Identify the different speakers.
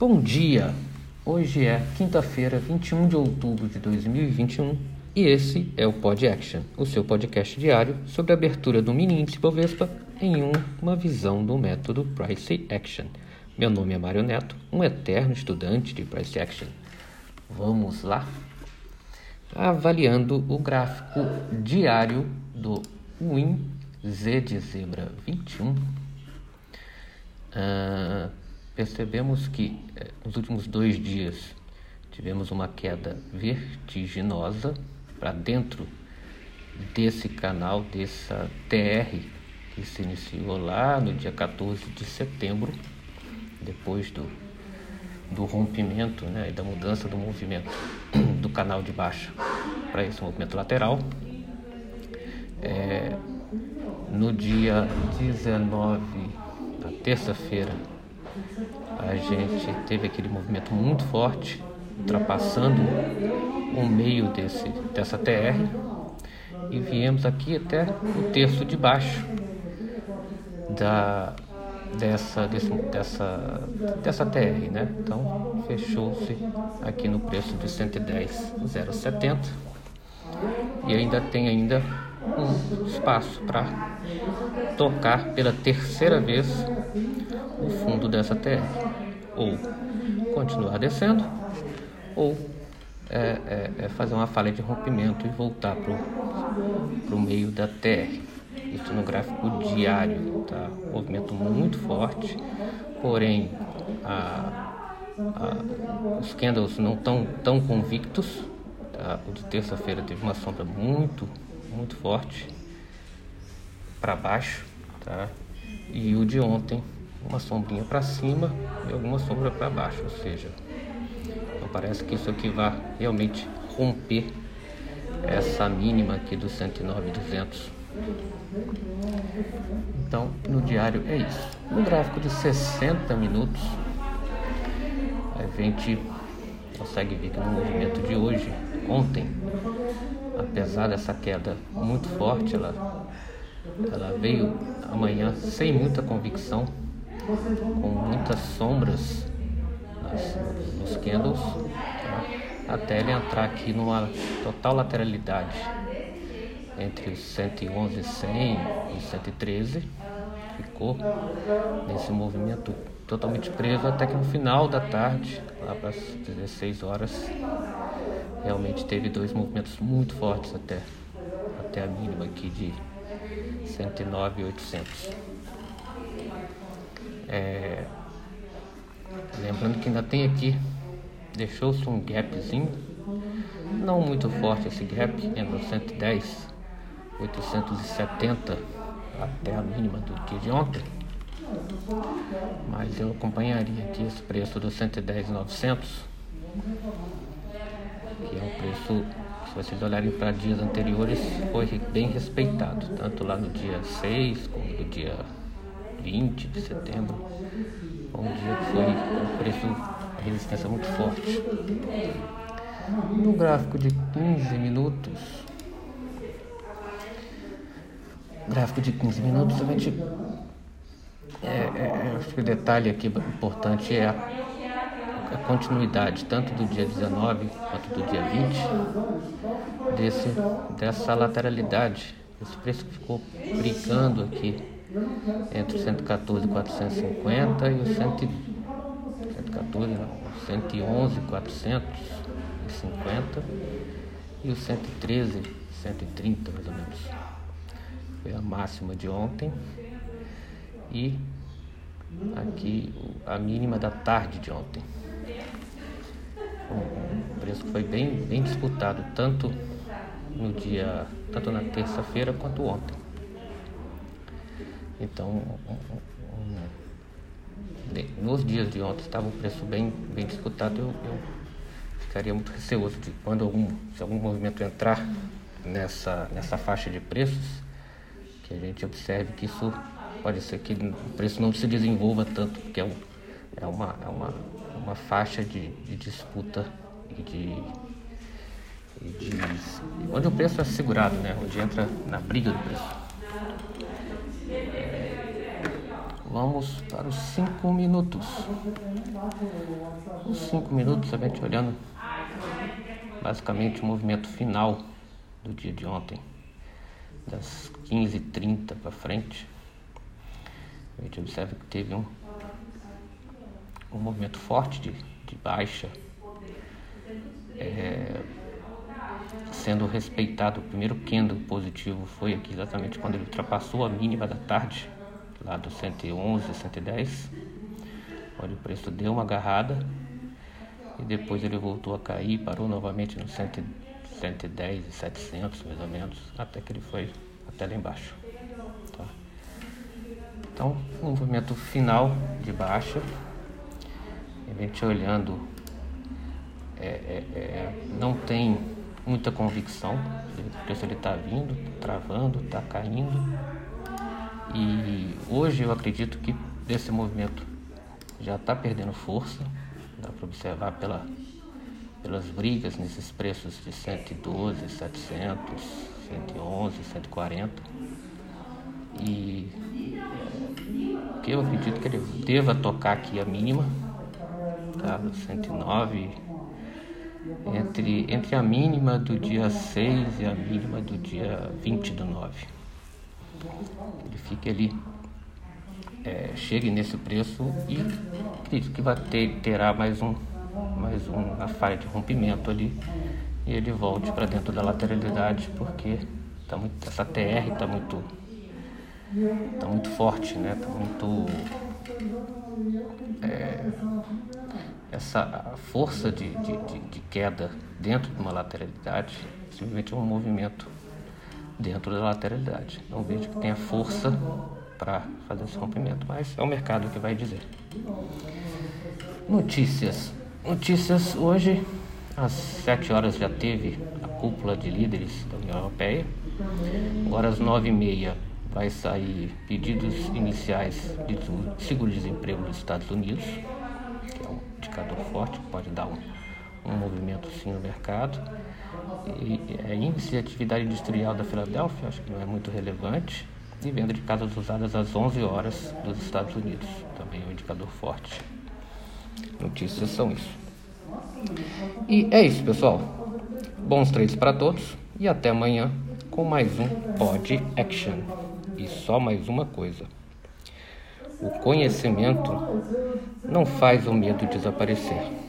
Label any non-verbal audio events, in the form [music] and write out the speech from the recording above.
Speaker 1: Bom dia! Hoje é quinta-feira, 21 de outubro de 2021 e esse é o Pod Action, o seu podcast diário sobre a abertura do mini índice Bovespa em um, uma visão do método Price Action. Meu nome é Mário Neto, um eterno estudante de Price Action. Vamos lá? Avaliando o gráfico diário do Win Z de zebra 21. Uh, percebemos que eh, nos últimos dois dias tivemos uma queda vertiginosa para dentro desse canal, dessa TR que se iniciou lá no dia 14 de setembro, depois do, do rompimento né, e da mudança do movimento [coughs] do canal de baixa para esse movimento lateral. É, no dia 19, na terça-feira, a gente teve aquele movimento muito forte, ultrapassando o meio desse, dessa TR e viemos aqui até o terço de baixo da, dessa, desse, dessa, dessa TR, né? Então fechou-se aqui no preço de 110,070 e ainda tem ainda um espaço para tocar pela terceira vez o fundo dessa TR, ou continuar descendo, ou é, é, é fazer uma falha de rompimento e voltar para o meio da TR. Isso no gráfico diário, tá? Movimento muito forte, porém a, a, os candles não estão tão convictos. Tá? O de terça-feira teve uma sombra muito, muito forte para baixo, tá? E o de ontem uma sombrinha para cima e alguma sombra para baixo, ou seja, parece que isso aqui vá realmente romper essa mínima aqui do 109,200. Então, no diário é isso. No gráfico de 60 minutos, a gente consegue ver que no movimento de hoje, ontem, apesar dessa queda muito forte, ela, ela veio amanhã sem muita convicção com muitas sombras nas, nos candles, tá? até ele entrar aqui numa total lateralidade entre os 111 100 e 113 ficou nesse movimento totalmente preso até que no final da tarde lá para as 16 horas realmente teve dois movimentos muito fortes até até a mínima aqui de 109,800 é, lembrando que ainda tem aqui, deixou-se um gapzinho, não muito forte esse gap, entre 110, 870 até a mínima do dia de ontem. Mas eu acompanharia aqui esse preço do 110,900, que é um preço, se vocês olharem para dias anteriores, foi bem respeitado, tanto lá no dia 6 como no dia 20 de setembro, um dia que foi um preço, resistência muito forte. No gráfico de 15 minutos, gráfico de 15 minutos, a gente, é, é, acho que o detalhe aqui importante é a, a continuidade, tanto do dia 19 quanto do dia 20, desse, dessa lateralidade. Esse preço que ficou brincando aqui entre o 114 e 450 e o 114, não, 111 450 e o 113 130 mais ou menos. Foi a máxima de ontem e aqui a mínima da tarde de ontem. O preço foi bem, bem disputado tanto no dia, tanto na terça-feira quanto ontem. Então, nos dias de ontem estava o preço bem, bem disputado, eu, eu ficaria muito receoso de quando algum, se algum movimento entrar nessa, nessa faixa de preços, que a gente observe que isso pode ser que o preço não se desenvolva tanto, porque é, um, é, uma, é uma, uma faixa de, de disputa e de, e de, onde o preço é segurado, né? onde entra na briga do preço. vamos para os cinco minutos. Os cinco minutos, a gente olhando basicamente o movimento final do dia de ontem, das 15h30 para frente. A gente observa que teve um, um movimento forte de, de baixa. É, sendo respeitado. O primeiro candle positivo foi aqui exatamente quando ele ultrapassou a mínima da tarde, lá do 111, 110, onde o preço deu uma agarrada e depois ele voltou a cair, parou novamente no 110 e 700 mais ou menos, até que ele foi até lá embaixo. Tá? Então, um movimento final de baixa, gente olhando, é, é, é, não tem muita convicção, o preço ele está vindo, travando, está caindo. E hoje eu acredito que esse movimento já está perdendo força, dá para observar pela, pelas brigas nesses preços de 112, 700, 111, 140. E que eu acredito que ele deva tocar aqui a mínima, tá? 109 entre, entre a mínima do dia 6 e a mínima do dia 20 do 9. Ele fica ali, é, chegue nesse preço e acredito que vai ter, terá mais um mais uma falha de rompimento ali e ele volte para dentro da lateralidade porque tá muito, essa TR está muito tá muito forte, né? Tá muito é, essa força de, de, de, de, queda dentro de uma lateralidade simplesmente um movimento dentro da lateralidade. Não vejo que tenha força para fazer esse rompimento, mas é o mercado que vai dizer. Notícias. Notícias hoje, às 7 horas já teve a cúpula de líderes da União Europeia. Agora às 9h30 vai sair pedidos iniciais de seguro-desemprego dos Estados Unidos indicador forte, pode dar um, um movimento sim no mercado. E, é, índice de atividade industrial da Filadélfia, acho que não é muito relevante. E venda de casas usadas às 11 horas dos Estados Unidos, também é um indicador forte. Notícias são isso. E é isso, pessoal. Bons trades para todos e até amanhã com mais um Pod Action. E só mais uma coisa. O conhecimento não faz o medo desaparecer.